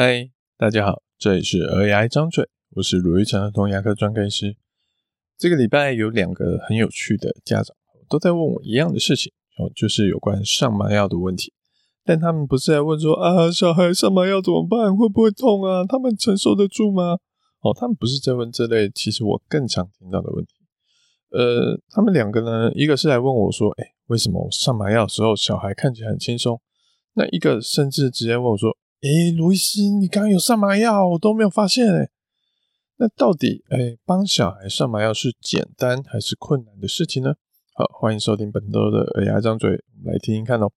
嗨，大家好，这里是儿牙张嘴，我是鲁玉成儿童牙科专科医师。这个礼拜有两个很有趣的家长都在问我一样的事情，哦，就是有关上麻药的问题。但他们不是在问说啊，小孩上麻药怎么办？会不会痛啊？他们承受得住吗？哦，他们不是在问这类，其实我更常听到的问题。呃，他们两个呢，一个是来问我说，哎，为什么我上麻药时候小孩看起来很轻松？那一个甚至直接问我说。诶，卢医师，你刚刚有上麻药，我都没有发现诶。那到底诶，帮小孩上麻药是简单还是困难的事情呢？好，欢迎收听本周的儿牙张嘴，我们来听听看哦。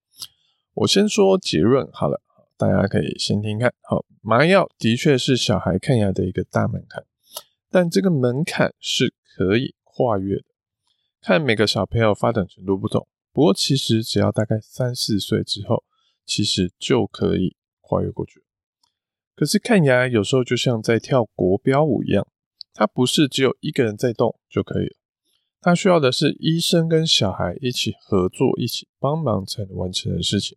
我先说结论好了，大家可以先听看。好，麻药的确是小孩看牙的一个大门槛，但这个门槛是可以跨越的，看每个小朋友发展程度不同。不过其实只要大概三四岁之后，其实就可以。跨越过去，可是看牙有时候就像在跳国标舞一样，它不是只有一个人在动就可以了，它需要的是医生跟小孩一起合作、一起帮忙才能完成的事情。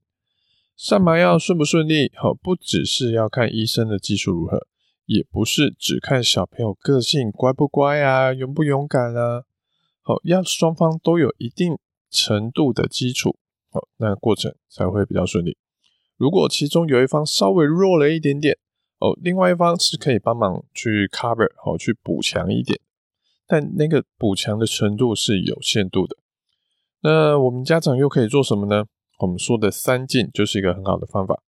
上麻药顺不顺利，好，不只是要看医生的技术如何，也不是只看小朋友个性乖不乖啊、勇不勇敢啊，好，要双方都有一定程度的基础，好，那过程才会比较顺利。如果其中有一方稍微弱了一点点哦，另外一方是可以帮忙去 cover 哦，去补强一点，但那个补强的程度是有限度的。那我们家长又可以做什么呢？我们说的三进就是一个很好的方法。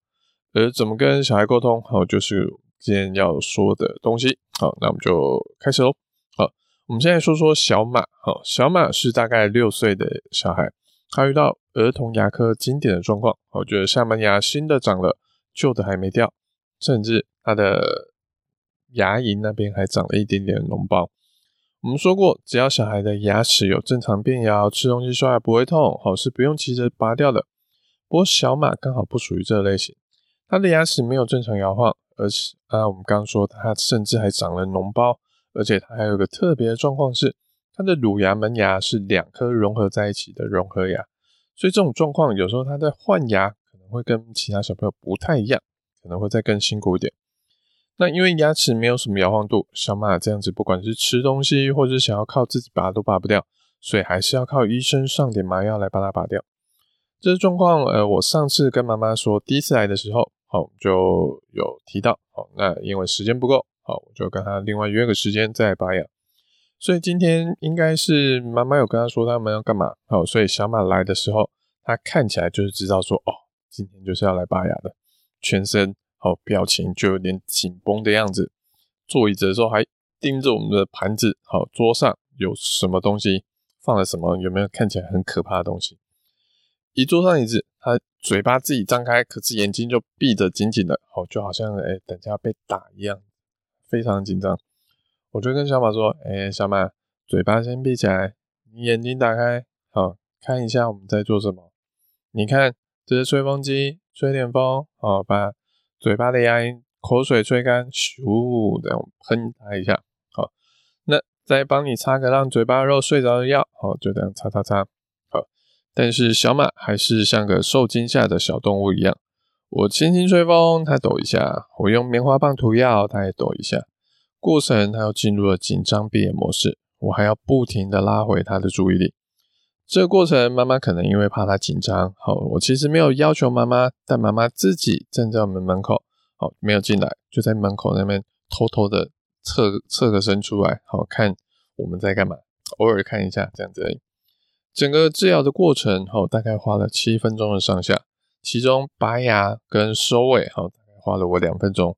而怎么跟小孩沟通，好，就是今天要说的东西。好，那我们就开始喽。好，我们现在说说小马。好，小马是大概六岁的小孩。他遇到儿童牙科经典的状况，我觉得下门牙新的长了，旧的还没掉，甚至他的牙龈那边还长了一点点脓包。我们说过，只要小孩的牙齿有正常变摇，吃东西刷牙不会痛，好，是不用急着拔掉的。不过小马刚好不属于这类型，他的牙齿没有正常摇晃，而且啊，我们刚刚说他甚至还长了脓包，而且他还有个特别的状况是。它的乳牙门牙是两颗融合在一起的融合牙，所以这种状况有时候他在换牙可能会跟其他小朋友不太一样，可能会再更辛苦一点。那因为牙齿没有什么摇晃度，小马这样子不管是吃东西或者是想要靠自己拔都拔不掉，所以还是要靠医生上点麻药来帮他拔掉。这个状况，呃，我上次跟妈妈说第一次来的时候，好就有提到，好，那因为时间不够，好，我就跟他另外约个时间再拔牙。所以今天应该是妈妈有跟他说他们要干嘛，好，所以小马来的时候，他看起来就是知道说，哦，今天就是要来拔牙的，全身好表情就有点紧绷的样子，坐椅子的时候还盯着我们的盘子，好，桌上有什么东西，放了什么，有没有看起来很可怕的东西？一坐上椅子，他嘴巴自己张开，可是眼睛就闭着紧紧的，好，就好像哎、等下被打一样，非常紧张。我就跟小马说：“哎、小马，嘴巴先闭起来，你眼睛打开，好，看一下我们在做什么。你看，这是吹风机，吹点风，好，把嘴巴的牙龈、口水吹干，咻，这样喷它一下，好。那再帮你擦个让嘴巴肉睡着的药，好，就这样擦擦擦，好。但是小马还是像个受惊吓的小动物一样，我轻轻吹风，它抖一下；我用棉花棒涂药，它也抖一下。”过程，他又进入了紧张闭眼模式，我还要不停的拉回他的注意力。这个过程，妈妈可能因为怕他紧张，好，我其实没有要求妈妈，但妈妈自己站在我们门口，好，没有进来，就在门口那边偷偷的侧侧个身出来，好，看我们在干嘛，偶尔看一下这样子而已。整个治疗的过程，好，大概花了七分钟的上下，其中拔牙跟收尾，好，大概花了我两分钟。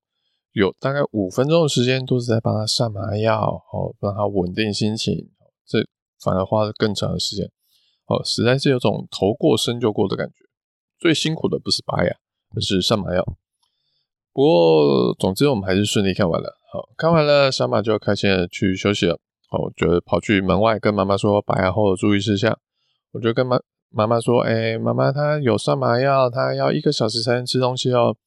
有大概五分钟的时间都是在帮他上麻药，哦，让他稳定心情，这反而花了更长的时间，哦，实在是有种头过身就过的感觉。最辛苦的不是拔牙，而是上麻药。不过，总之我们还是顺利看完了。好，看完了，小马就开心的去休息了。哦，就跑去门外跟妈妈说拔牙后的注意事项。我就跟妈妈妈说，哎、妈妈，她有上麻药，她要一个小时才能吃东西哦。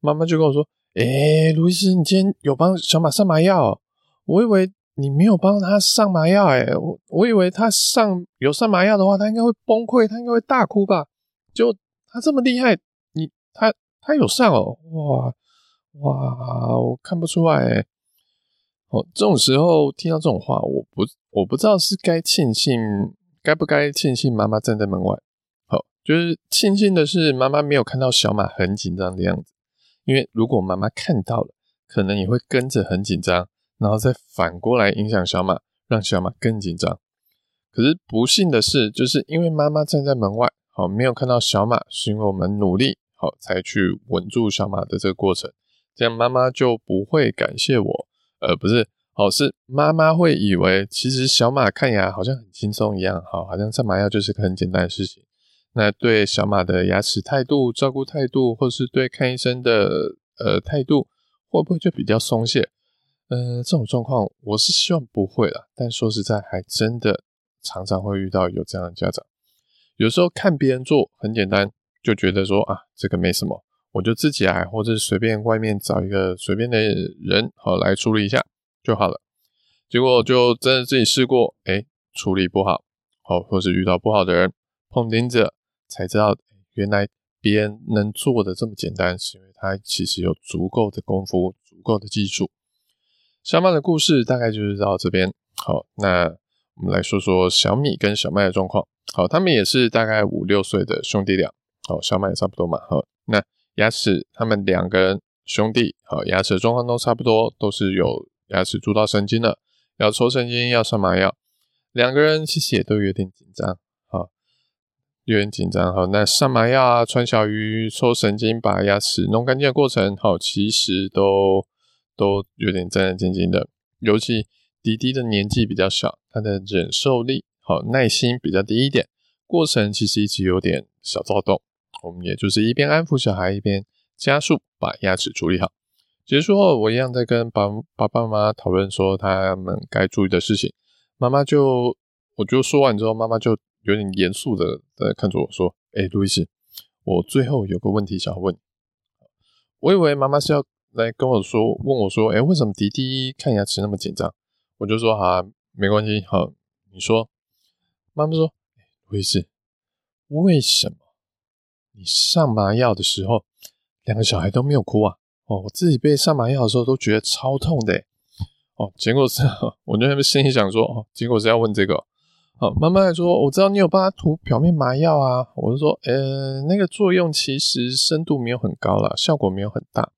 妈妈就跟我说。诶、卢医师，你今天有帮小马上麻药？我以为你没有帮他上麻药，诶，我我以为他上有上麻药的话，他应该会崩溃，他应该会大哭吧？就他这么厉害，你他他有上哦，哇！哇，我看不出来欸。哦，这种时候听到这种话，我不我不知道是该庆幸，该不该庆幸妈妈站在门外。好，就是庆幸的是妈妈没有看到小马很紧张的样子，因为如果妈妈看到了，可能也会跟着很紧张，然后再反过来影响小马，让小马更紧张。可是不幸的是，就是因为妈妈站在门外，好，没有看到小马，是因为我们努力好才去稳住小马的这个过程，这样妈妈就不会感谢我。呃，不是，哦，是妈妈会以为其实小马看牙好像很轻松一样，好，好像上麻药就是个很简单的事情。那对小马的牙齿态度、照顾态度，或是对看医生的呃态度，会不会就比较松懈？呃，这种状况我是希望不会啦，但说实在，还真的常常会遇到有这样的家长。有时候看别人做很简单，就觉得说啊，这个没什么。我就自己来，或者随便外面找一个随便的人，好来处理一下就好了。结果就真的自己试过，哎，处理不好，好，或是遇到不好的人碰钉子，才知道原来别人能做的这么简单，是因为他其实有足够的功夫、足够的技术。小马的故事大概就是到这边。好，那我们来说说小米跟小麦的状况。好，他们也是大概五六岁的兄弟俩。好，小麦也差不多嘛。好，那。牙齿，他们两个人兄弟，好，牙齿的状况都差不多，都是有牙齿蛀到神经了，要抽神经，要上麻药。两个人其实也都有点紧张，有点紧张。好，那上麻药啊，穿小鱼，抽神经，把牙齿弄干净的过程，好，其实都都有点战战兢兢的。尤其迪迪的年纪比较小，他的忍受力，好，耐心比较低一点，过程其实一直有点小躁动。我们也就是一边安抚小孩，一边加速把牙齿处理好。结束后，我一样在跟爸爸爸妈妈讨论说他们该注意的事情。妈妈就，我就说完之后，妈妈就有点严肃的在看着我说：“哎，路易斯，我最后有个问题想要问。”我以为妈妈是要来跟我说，问我说：“哎，为什么迪迪看牙齿那么紧张？”我就说：“好啊，没关系，好，你说。”妈妈说：“路易斯，为什么？”你上麻药的时候，两个小孩都没有哭啊！哦，我自己被上麻药的时候都觉得超痛的。哦，结果是，我就心里想说，哦，结果是要问这个。好，妈妈还说，我知道你有帮他涂表面麻药啊。我就说，呃，那个作用其实深度没有很高啦，效果没有很大。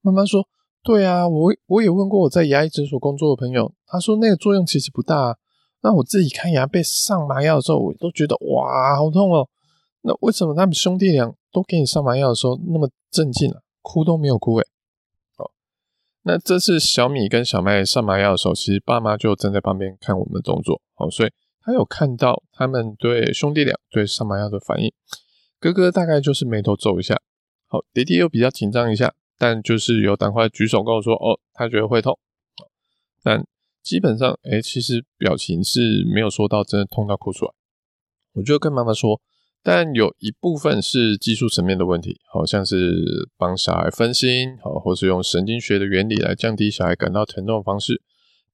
妈妈说，对啊，我我也问过我在牙医诊所工作的朋友，他说那个作用其实不大。啊那我自己看牙被上麻药的时候，我都觉得哇，好痛哦。那为什么他们兄弟俩都给你上麻药的时候那么镇静啊？哭都没有哭诶。好，那这次小米跟小麦上麻药的时候，其实爸妈就站在旁边看我们的动作，好，所以他有看到他们对兄弟俩对上麻药的反应。哥哥大概就是眉头皱一下，好，弟弟又比较紧张一下，但就是有赶快举手跟我说，哦，他觉得会痛，但基本上，诶，其实表情是没有说到真的痛到哭出来。我就跟妈妈说。但有一部分是技术层面的问题，好像是帮小孩分心，好，或是用神经学的原理来降低小孩感到疼痛的方式。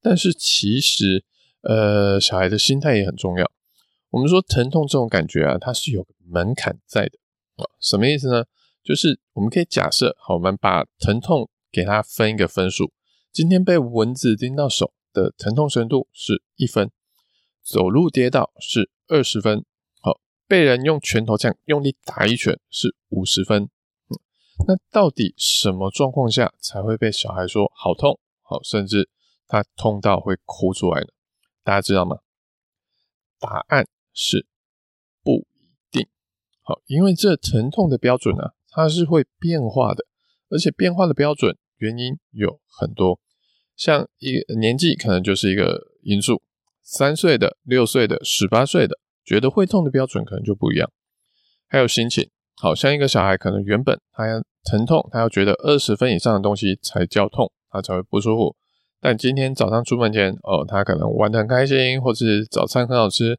但是其实，呃，小孩的心态也很重要。我们说疼痛这种感觉啊，它是有个门槛在的。什么意思呢？就是我们可以假设，好，我们把疼痛给它分一个分数。今天被蚊子叮到手的疼痛程度是一分，走路跌倒是二十分。好被人用拳头这样用力打一拳是五十分，那到底什么状况下才会被小孩说好痛，好，甚至他痛到会哭出来呢？大家知道吗？答案是不一定。好，因为这疼痛的标准呢，它是会变化的，而且变化的标准原因有很多，像一年纪可能就是一个因素，三岁的、六岁的、十八岁的。觉得会痛的标准可能就不一样，还有心情，好像一个小孩可能原本他要疼痛，他要觉得二十分以上的东西才叫痛，他才会不舒服。但今天早上出门前，哦，他可能玩得很开心，或是早餐很好吃，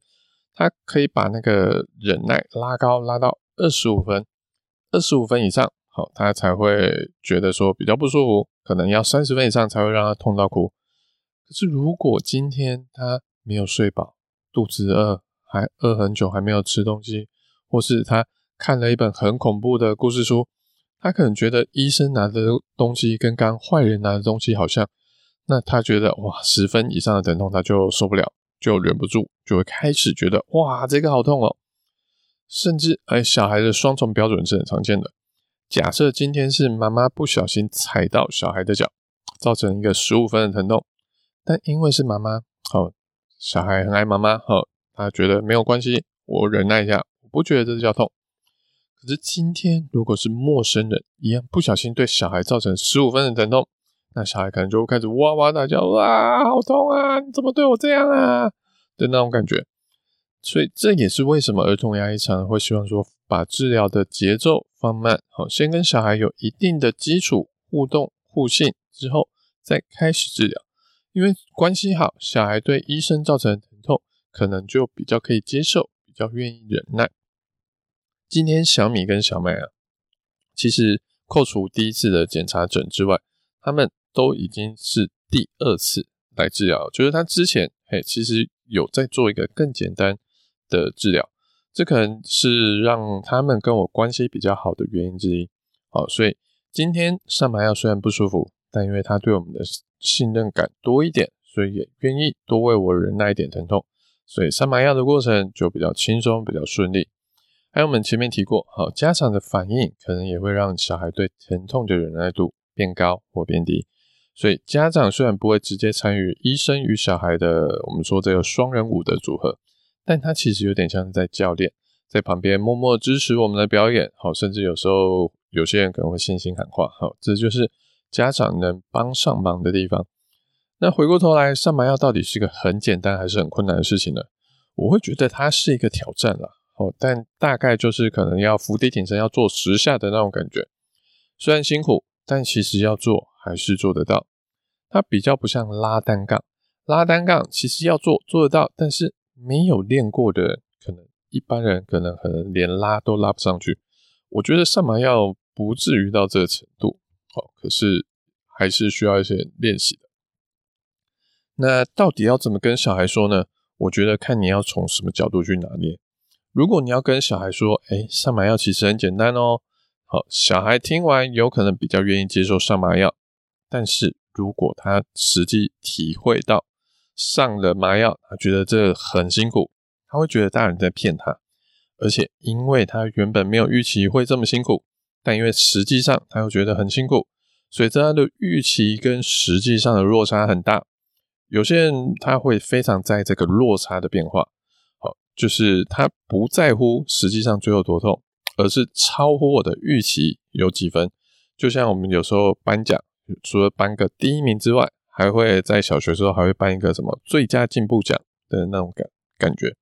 他可以把那个忍耐拉高，拉到二十五分，二十五分以上，好，他才会觉得说比较不舒服，可能要三十分以上才会让他痛到哭。可是如果今天他没有睡饱，肚子饿，还饿很久，还没有吃东西，或是他看了一本很恐怖的故事书，他可能觉得医生拿的东西跟刚坏人拿的东西好像，那他觉得哇，十分以上的疼痛他就受不了，就忍不住就会开始觉得哇，这个好痛哦。甚至哎，小孩的双重标准是很常见的。假设今天是妈妈不小心踩到小孩的脚，造成一个十五分的疼痛，但因为是妈妈，好、哦，小孩很爱妈妈，好、哦，他觉得没有关系，我忍耐一下，我不觉得这叫痛。可是今天如果是陌生人一样不小心对小孩造成十五分的疼痛，那小孩可能就会开始哇哇大叫，哇，好痛啊！你怎么对我这样啊？的那种感觉。所以这也是为什么儿童牙医常会希望说，把治疗的节奏放慢，好，先跟小孩有一定的基础互动互信之后，再开始治疗。因为关系好，小孩对医生造成的疼痛，可能就比较可以接受，比较愿意忍耐。今天小米跟小麦啊，其实扣除第一次的检查诊之外，他们都已经是第二次来治疗，就是他之前嘿，其实有在做一个更简单的治疗，这可能是让他们跟我关系比较好的原因之一。好，所以今天上麻药虽然不舒服，但因为他对我们的信任感多一点，所以也愿意多为我忍耐一点疼痛，所以上麻药的过程就比较轻松，比较顺利。还有我们前面提过，好，家长的反应可能也会让小孩对疼痛的忍耐度变高或变低。所以家长虽然不会直接参与医生与小孩的我们说这个双人舞的组合。但他其实有点像在教练，在旁边默默支持我们的表演，好，甚至有时候有些人可能会信心喊话，好，这就是家长能帮上忙的地方。那回过头来，上麻药到底是一个很简单还是很困难的事情呢？我会觉得它是一个挑战啦，哦，但大概就是可能要伏地挺身要做十下的那种感觉，虽然辛苦，但其实要做还是做得到。它比较不像拉单杠，拉单杠其实要做做得到，但是。没有练过的人，可能一般人可能可能连拉都拉不上去。我觉得上麻药不至于到这个程度，好，可是还是需要一些练习的。那到底要怎么跟小孩说呢？我觉得看你要从什么角度去拿捏。如果你要跟小孩说，哎，上麻药其实很简单哦，好，小孩听完有可能比较愿意接受上麻药。但是如果他实际体会到，上了麻药，他觉得这很辛苦，他会觉得大人在骗他，而且因为他原本没有预期会这么辛苦，但因为实际上他又觉得很辛苦，所以他的预期跟实际上的落差很大。有些人他会非常在这个落差的变化，好，就是他不在乎实际上最后多痛，而是超乎我的预期有几分。就像我们有时候颁奖，除了颁个第一名之外。还会在小学时候还会颁一个什么最佳进步奖的那种感感觉。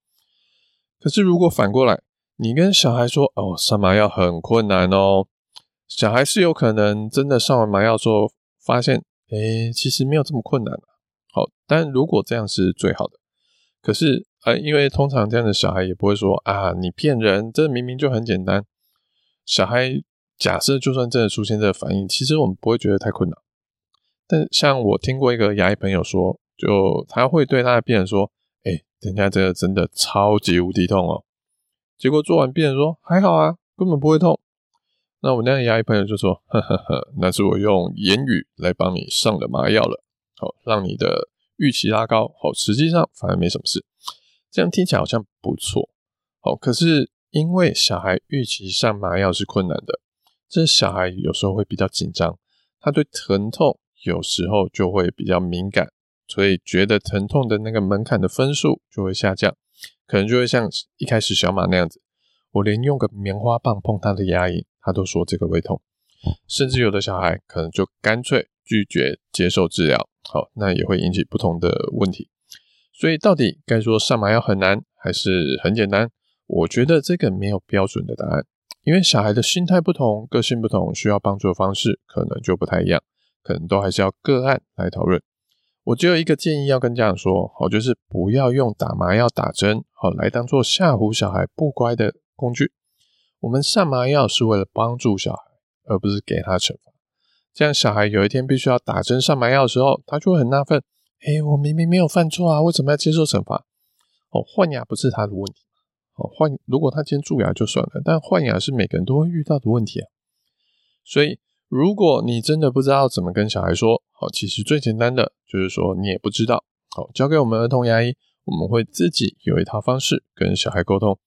可是如果反过来，你跟小孩说：“哦，上麻药很困难哦。”小孩是有可能真的上完麻药之后发现，诶，其实没有这么困难。好，但如果这样是最好的。可是，呃，因为通常这样的小孩也不会说：“啊，你骗人，这明明就很简单。”小孩假设就算真的出现这个反应，其实我们不会觉得太困难。但像我听过一个牙医朋友说，就他会对他的病人说：“哎、欸，人家这个真的超级无敌痛哦。”结果做完，病人说：“还好啊，根本不会痛。”那我那个牙医朋友就说：“呵呵呵，那是我用言语来帮你上了麻药了，好让你的预期拉高。好，实际上反而没什么事。这样听起来好像不错。好，可是因为小孩预期上麻药是困难的，这小孩有时候会比较紧张，他对疼痛。有时候就会比较敏感，所以觉得疼痛的那个门槛的分数就会下降，可能就会像一开始小马那样子，我连用个棉花棒碰他的牙龈，他都说这个会痛，甚至有的小孩可能就干脆拒绝接受治疗，好，那也会引起不同的问题。所以到底该说上麻药很难还是很简单？我觉得这个没有标准的答案，因为小孩的心态不同，个性不同，需要帮助的方式可能就不太一样。可能都还是要个案来讨论。我只有一个建议要跟家长说，好，就是不要用打麻药、打针，好来当做吓唬小孩不乖的工具。我们上麻药是为了帮助小孩，而不是给他惩罚。这样小孩有一天必须要打针上麻药的时候，他就会很纳闷：诶，我明明没有犯错啊，为什么要接受惩罚？哦，换牙不是他的问题。哦，换如果他今天蛀牙就算了，但换牙是每个人都会遇到的问题啊。所以，如果你真的不知道怎么跟小孩说，好，其实最简单的就是说你也不知道，好，交给我们儿童牙医，我们会自己有一套方式跟小孩沟通。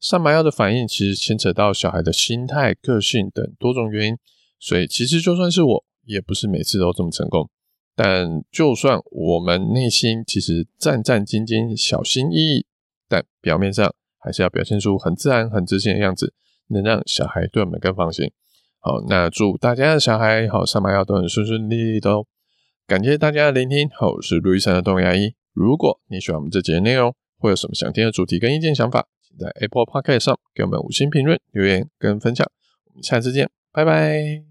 上麻药的反应其实牵扯到小孩的心态、个性等多种原因，所以其实就算是我，也不是每次都这么成功。但就算我们内心其实战战兢兢、小心翼翼，但表面上还是要表现出很自然、很自信的样子，能让小孩对我们更放心。好，那祝大家的小孩好上麻药都很顺顺利利的哦。感谢大家的聆听，好，我是卢医生的儿童牙医。如果你喜欢我们这节内容，或有什么想听的主题跟意见想法，请在 Apple Podcast 上给我们五星评论、留言跟分享。我们下次见，拜拜。